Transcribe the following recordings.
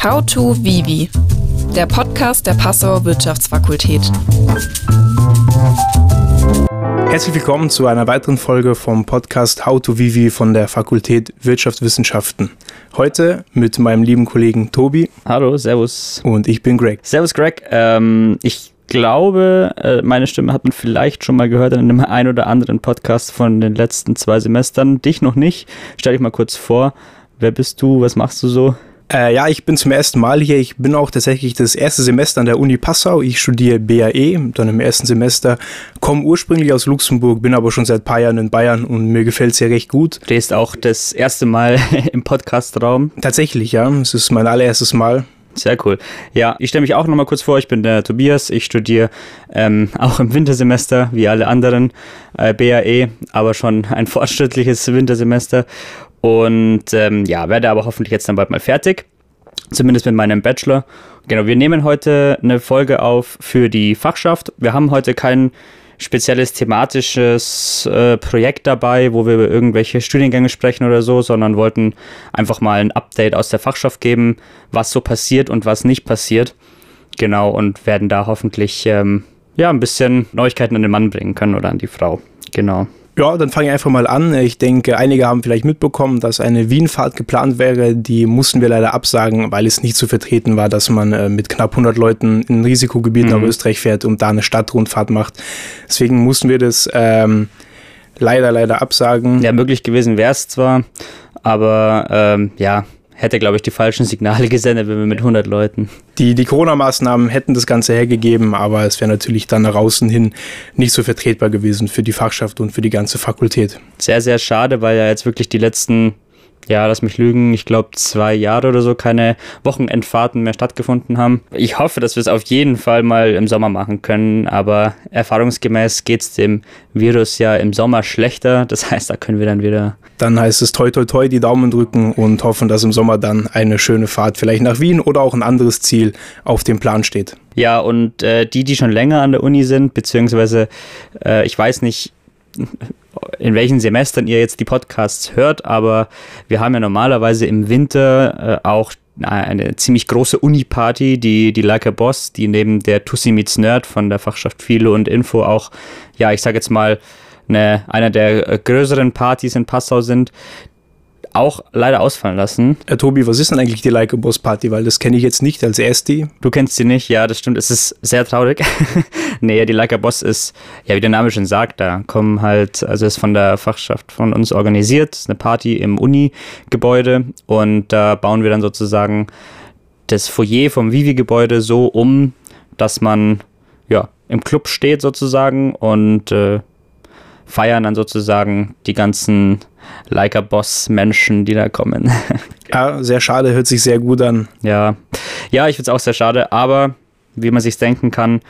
How to Vivi, der Podcast der Passauer Wirtschaftsfakultät. Herzlich willkommen zu einer weiteren Folge vom Podcast How to Vivi von der Fakultät Wirtschaftswissenschaften. Heute mit meinem lieben Kollegen Tobi. Hallo, servus. Und ich bin Greg. Servus, Greg. Ähm, ich glaube, äh, meine Stimme hat man vielleicht schon mal gehört in einem ein oder anderen Podcast von den letzten zwei Semestern. Dich noch nicht. Stell dich mal kurz vor. Wer bist du? Was machst du so? Äh, ja, ich bin zum ersten Mal hier. Ich bin auch tatsächlich das erste Semester an der Uni Passau. Ich studiere BAE, dann im ersten Semester. Komme ursprünglich aus Luxemburg, bin aber schon seit ein paar Jahren in Bayern und mir gefällt es hier recht gut. Du stehst auch das erste Mal im Podcastraum. Tatsächlich, ja. Es ist mein allererstes Mal. Sehr cool. Ja, ich stelle mich auch nochmal kurz vor. Ich bin der Tobias. Ich studiere ähm, auch im Wintersemester, wie alle anderen, äh, BAE, aber schon ein fortschrittliches Wintersemester. Und ähm, ja, werde aber hoffentlich jetzt dann bald mal fertig. Zumindest mit meinem Bachelor. Genau, wir nehmen heute eine Folge auf für die Fachschaft. Wir haben heute kein spezielles thematisches äh, Projekt dabei, wo wir über irgendwelche Studiengänge sprechen oder so, sondern wollten einfach mal ein Update aus der Fachschaft geben, was so passiert und was nicht passiert. Genau, und werden da hoffentlich ähm, ja, ein bisschen Neuigkeiten an den Mann bringen können oder an die Frau. Genau. Ja, dann fange ich einfach mal an. Ich denke, einige haben vielleicht mitbekommen, dass eine Wienfahrt geplant wäre. Die mussten wir leider absagen, weil es nicht zu vertreten war, dass man äh, mit knapp 100 Leuten in ein Risikogebiet mhm. nach Österreich fährt und da eine Stadtrundfahrt macht. Deswegen mussten wir das ähm, leider, leider absagen. Ja, möglich gewesen wäre es zwar, aber ähm, ja, hätte, glaube ich, die falschen Signale gesendet, wenn wir mit 100 Leuten. Die, die Corona-Maßnahmen hätten das Ganze hergegeben, aber es wäre natürlich dann nach außen hin nicht so vertretbar gewesen für die Fachschaft und für die ganze Fakultät. Sehr, sehr schade, weil ja jetzt wirklich die letzten ja, lass mich lügen, ich glaube zwei Jahre oder so keine Wochenendfahrten mehr stattgefunden haben. Ich hoffe, dass wir es auf jeden Fall mal im Sommer machen können, aber erfahrungsgemäß geht es dem Virus ja im Sommer schlechter. Das heißt, da können wir dann wieder. Dann heißt es toi toi toi die Daumen drücken und hoffen, dass im Sommer dann eine schöne Fahrt vielleicht nach Wien oder auch ein anderes Ziel auf dem Plan steht. Ja, und äh, die, die schon länger an der Uni sind, beziehungsweise äh, ich weiß nicht, in welchen Semestern ihr jetzt die Podcasts hört, aber wir haben ja normalerweise im Winter äh, auch eine ziemlich große Uni-Party, die, die Like a Boss, die neben der Tussi Meets Nerd von der Fachschaft Philo und Info auch, ja, ich sag jetzt mal, eine, einer der größeren Partys in Passau sind, auch leider ausfallen lassen. Herr äh, Tobi, was ist denn eigentlich die Like a Boss Party? Weil das kenne ich jetzt nicht als erste. Du kennst sie nicht, ja, das stimmt. Es ist sehr traurig. nee, die Like a Boss ist, ja, wie der Name schon sagt, da kommen halt, also ist von der Fachschaft von uns organisiert, ist eine Party im Uni-Gebäude und da bauen wir dann sozusagen das Foyer vom Vivi-Gebäude so um, dass man ja im Club steht sozusagen und äh, feiern dann sozusagen die ganzen Leica Boss Menschen, die da kommen. ja, sehr schade, hört sich sehr gut an. Ja, ja, ich finde es auch sehr schade, aber wie man sich denken kann,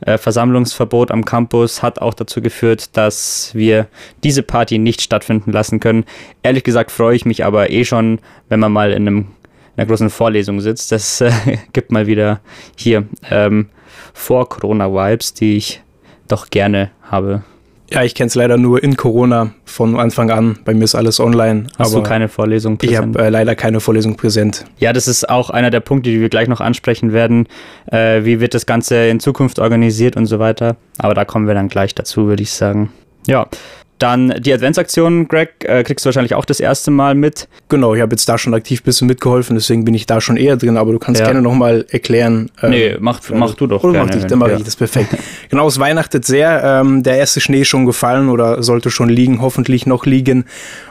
äh, Versammlungsverbot am Campus hat auch dazu geführt, dass wir diese Party nicht stattfinden lassen können. Ehrlich gesagt freue ich mich aber eh schon, wenn man mal in, einem, in einer großen Vorlesung sitzt. Das äh, gibt mal wieder hier ähm, vor Corona-Vibes, die ich doch gerne habe. Ja, ich kenne es leider nur in Corona von Anfang an. Bei mir ist alles online. Hast du keine Vorlesung präsent? Ich habe äh, leider keine Vorlesung präsent. Ja, das ist auch einer der Punkte, die wir gleich noch ansprechen werden. Äh, wie wird das Ganze in Zukunft organisiert und so weiter. Aber da kommen wir dann gleich dazu, würde ich sagen. Ja, dann die Adventsaktion, Greg, äh, kriegst du wahrscheinlich auch das erste Mal mit. Genau, ich habe jetzt da schon aktiv ein bisschen mitgeholfen, deswegen bin ich da schon eher drin, aber du kannst ja. gerne nochmal erklären. Ähm, nee, mach, mach du doch. Oder gerne, mach ich, dann mache ja. ich das perfekt. genau, es weihnachtet sehr. Ähm, der erste Schnee ist schon gefallen oder sollte schon liegen, hoffentlich noch liegen.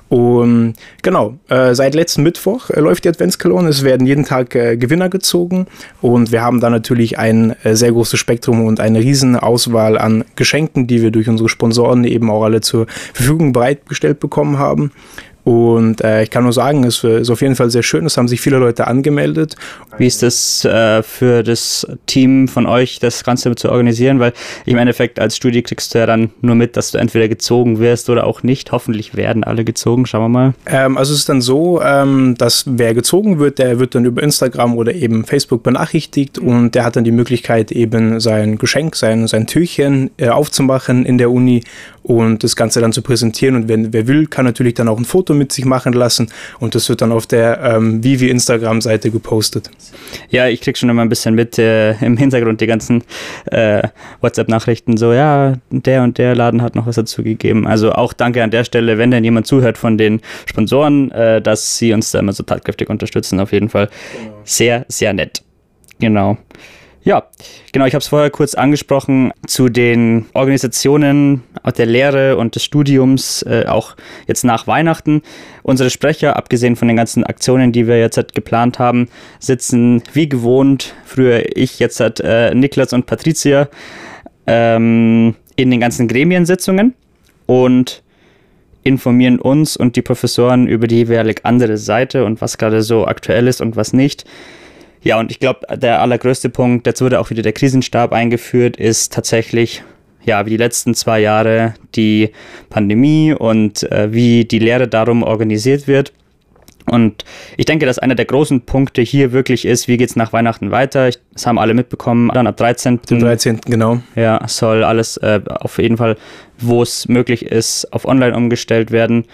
Und genau, äh, seit letzten Mittwoch äh, läuft die Adventskalone. Es werden jeden Tag äh, Gewinner gezogen und wir haben da natürlich ein äh, sehr großes Spektrum und eine riesen Auswahl an Geschenken, die wir durch unsere Sponsoren eben auch alle zur Verfügung bereitgestellt bekommen haben. Und äh, ich kann nur sagen, es ist auf jeden Fall sehr schön. Es haben sich viele Leute angemeldet. Wie ist das äh, für das Team von euch, das Ganze zu organisieren? Weil im Endeffekt als Studie kriegst du ja dann nur mit, dass du entweder gezogen wirst oder auch nicht. Hoffentlich werden alle gezogen. Schauen wir mal. Ähm, also es ist dann so, ähm, dass wer gezogen wird, der wird dann über Instagram oder eben Facebook benachrichtigt und der hat dann die Möglichkeit, eben sein Geschenk, sein, sein Türchen äh, aufzumachen in der Uni und das Ganze dann zu präsentieren. Und wenn wer will, kann natürlich dann auch ein Foto mit sich machen lassen und das wird dann auf der ähm, Vivi Instagram-Seite gepostet. Ja, ich krieg schon immer ein bisschen mit äh, im Hintergrund die ganzen äh, WhatsApp-Nachrichten, so, ja, der und der Laden hat noch was dazu gegeben. Also auch danke an der Stelle, wenn denn jemand zuhört von den Sponsoren, äh, dass sie uns da immer so tatkräftig unterstützen, auf jeden Fall. Sehr, sehr nett. Genau. Ja, genau, ich habe es vorher kurz angesprochen zu den Organisationen der Lehre und des Studiums, äh, auch jetzt nach Weihnachten. Unsere Sprecher, abgesehen von den ganzen Aktionen, die wir jetzt halt geplant haben, sitzen wie gewohnt, früher ich, jetzt hat äh, Niklas und Patricia, ähm, in den ganzen Gremiensitzungen und informieren uns und die Professoren über die jeweilig andere Seite und was gerade so aktuell ist und was nicht. Ja, und ich glaube, der allergrößte Punkt, jetzt wurde auch wieder der Krisenstab eingeführt, ist tatsächlich, ja, wie die letzten zwei Jahre die Pandemie und äh, wie die Lehre darum organisiert wird. Und ich denke, dass einer der großen Punkte hier wirklich ist, wie geht es nach Weihnachten weiter? Ich, das haben alle mitbekommen, dann ab 13. Dem 13. genau. Ja, soll alles äh, auf jeden Fall, wo es möglich ist, auf online umgestellt werden.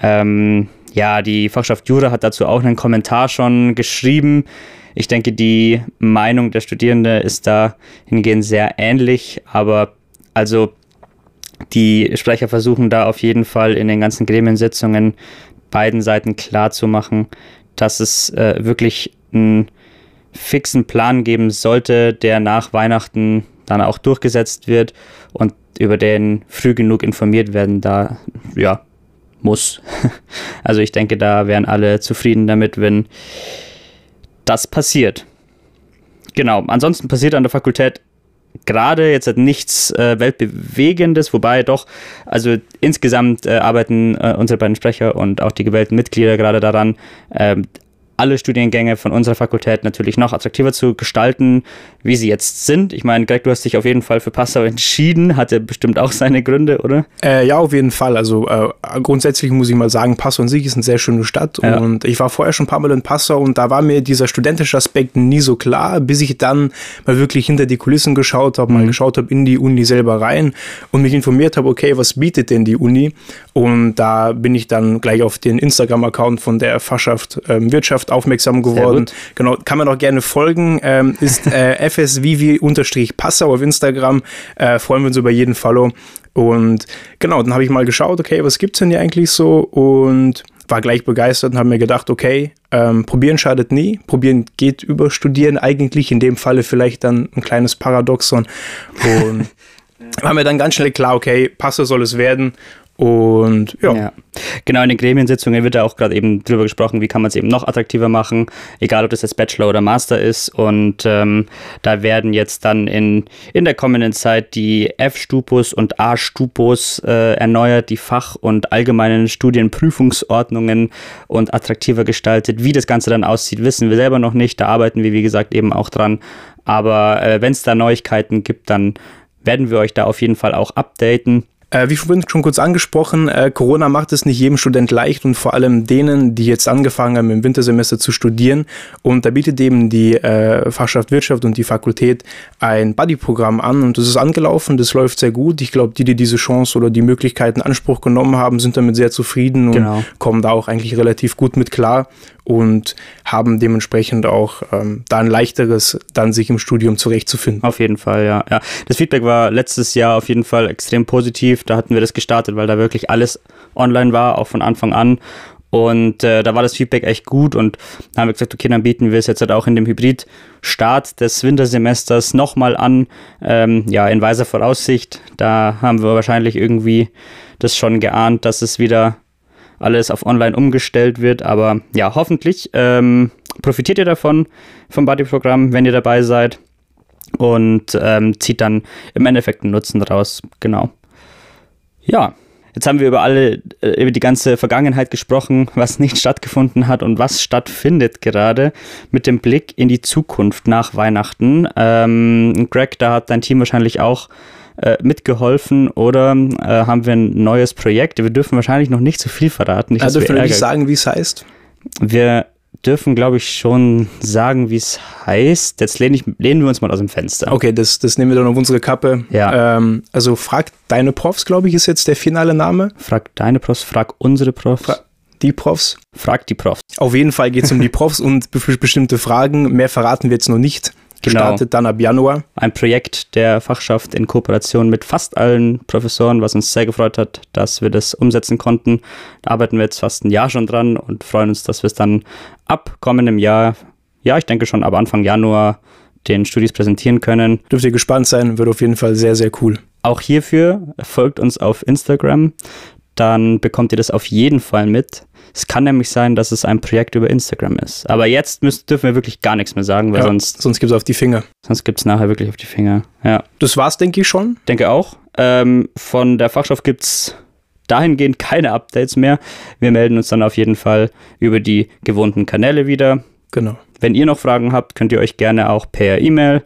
Ähm, ja, die Fachschaft Jura hat dazu auch einen Kommentar schon geschrieben. Ich denke, die Meinung der Studierenden ist da hingehend sehr ähnlich, aber also die Sprecher versuchen da auf jeden Fall in den ganzen Gremiensitzungen beiden Seiten klar zu machen, dass es äh, wirklich einen fixen Plan geben sollte, der nach Weihnachten dann auch durchgesetzt wird und über den früh genug informiert werden da ja muss. Also ich denke, da wären alle zufrieden damit, wenn das passiert. Genau, ansonsten passiert an der Fakultät gerade jetzt hat nichts äh, Weltbewegendes, wobei doch, also insgesamt äh, arbeiten äh, unsere beiden Sprecher und auch die gewählten Mitglieder gerade daran, ähm, alle Studiengänge von unserer Fakultät natürlich noch attraktiver zu gestalten, wie sie jetzt sind. Ich meine, Greg, du hast dich auf jeden Fall für Passau entschieden, hatte bestimmt auch seine Gründe, oder? Äh, ja, auf jeden Fall. Also äh, grundsätzlich muss ich mal sagen, Passau an sich ist eine sehr schöne Stadt ja. und ich war vorher schon ein paar Mal in Passau und da war mir dieser studentische Aspekt nie so klar, bis ich dann mal wirklich hinter die Kulissen geschaut habe, mhm. mal geschaut habe in die Uni selber rein und mich informiert habe, okay, was bietet denn die Uni? Und da bin ich dann gleich auf den Instagram-Account von der Fachschaft ähm, Wirtschaft Mannschaft aufmerksam geworden. Genau, kann man auch gerne folgen. Ähm, ist äh, fsvivi-passau auf Instagram. Äh, freuen wir uns über jeden Follow. Und genau, dann habe ich mal geschaut, okay, was gibt es denn hier eigentlich so? Und war gleich begeistert und habe mir gedacht, okay, ähm, probieren schadet nie. Probieren geht über Studieren eigentlich. In dem Falle vielleicht dann ein kleines Paradoxon. Und war mir dann ganz schnell klar, okay, Passer soll es werden. Und ja. ja. Genau, in den Gremiensitzungen wird da auch gerade eben drüber gesprochen, wie kann man es eben noch attraktiver machen, egal ob das jetzt Bachelor oder Master ist. Und ähm, da werden jetzt dann in, in der kommenden Zeit die F-Stupus und A-Stupus äh, erneuert, die Fach- und allgemeinen Studienprüfungsordnungen und attraktiver gestaltet. Wie das Ganze dann aussieht, wissen wir selber noch nicht. Da arbeiten wir, wie gesagt, eben auch dran. Aber äh, wenn es da Neuigkeiten gibt, dann werden wir euch da auf jeden Fall auch updaten. Äh, wie vorhin schon kurz angesprochen, äh, Corona macht es nicht jedem Student leicht und vor allem denen, die jetzt angefangen haben, im Wintersemester zu studieren. Und da bietet eben die äh, Fachschaft Wirtschaft und die Fakultät ein Buddy-Programm an und das ist angelaufen, das läuft sehr gut. Ich glaube, die, die diese Chance oder die Möglichkeiten in Anspruch genommen haben, sind damit sehr zufrieden und genau. kommen da auch eigentlich relativ gut mit klar und haben dementsprechend auch ähm, da ein leichteres, dann sich im Studium zurechtzufinden. Auf jeden Fall, ja, ja. Das Feedback war letztes Jahr auf jeden Fall extrem positiv. Da hatten wir das gestartet, weil da wirklich alles online war, auch von Anfang an. Und äh, da war das Feedback echt gut und da haben wir gesagt, okay, dann bieten wir es jetzt halt auch in dem Hybrid-Start des Wintersemesters nochmal an. Ähm, ja, in weiser Voraussicht, da haben wir wahrscheinlich irgendwie das schon geahnt, dass es wieder alles auf online umgestellt wird. Aber ja, hoffentlich ähm, profitiert ihr davon, vom Buddy-Programm, wenn ihr dabei seid. Und ähm, zieht dann im Endeffekt einen Nutzen raus. Genau. Ja, jetzt haben wir über alle, äh, über die ganze Vergangenheit gesprochen, was nicht stattgefunden hat und was stattfindet gerade mit dem Blick in die Zukunft nach Weihnachten. Ähm, Greg, da hat dein Team wahrscheinlich auch äh, mitgeholfen oder äh, haben wir ein neues Projekt? Wir dürfen wahrscheinlich noch nicht so viel verraten. Nicht, also dürfen wir nicht sagen, wie es heißt? Wir dürfen, glaube ich, schon sagen, wie es heißt. Jetzt lehne ich, lehnen wir uns mal aus dem Fenster. Okay, das, das nehmen wir dann auf unsere Kappe. Ja. Ähm, also frag deine Profs, glaube ich, ist jetzt der finale Name. Frag deine Profs, frag unsere Profs. Fra Die Profs. Fragt die Profs. Auf jeden Fall geht es um die Profs und be bestimmte Fragen. Mehr verraten wir jetzt noch nicht. Genau. Startet dann ab Januar. Ein Projekt der Fachschaft in Kooperation mit fast allen Professoren, was uns sehr gefreut hat, dass wir das umsetzen konnten. Da arbeiten wir jetzt fast ein Jahr schon dran und freuen uns, dass wir es dann ab kommendem Jahr, ja, ich denke schon ab Anfang Januar, den Studis präsentieren können. Dürft ihr gespannt sein, wird auf jeden Fall sehr, sehr cool. Auch hierfür folgt uns auf Instagram, dann bekommt ihr das auf jeden Fall mit. Es kann nämlich sein, dass es ein Projekt über Instagram ist. Aber jetzt müssen, dürfen wir wirklich gar nichts mehr sagen, weil Ja, sonst, sonst gibt es auf die Finger. sonst gibt es nachher wirklich auf die Finger. Ja, Das war's, denke ich schon. denke auch. Ähm, von der Fachschaft gibt es dahingehend keine Updates mehr. Wir melden uns dann auf jeden Fall über die gewohnten Kanäle wieder. Genau. Wenn ihr noch Fragen habt, könnt ihr euch gerne auch per E-Mail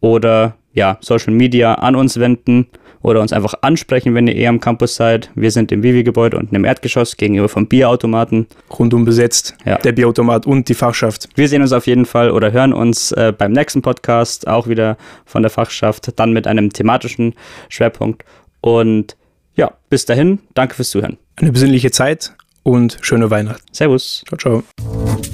oder ja, Social Media an uns wenden oder uns einfach ansprechen, wenn ihr eh am Campus seid. Wir sind im Vivi-Gebäude unten im Erdgeschoss gegenüber vom Bierautomaten. Rundum besetzt. Ja. Der Bierautomat und die Fachschaft. Wir sehen uns auf jeden Fall oder hören uns äh, beim nächsten Podcast, auch wieder von der Fachschaft, dann mit einem thematischen Schwerpunkt. Und ja, bis dahin, danke fürs Zuhören. Eine besinnliche Zeit und schöne Weihnachten. Servus. Ciao, ciao.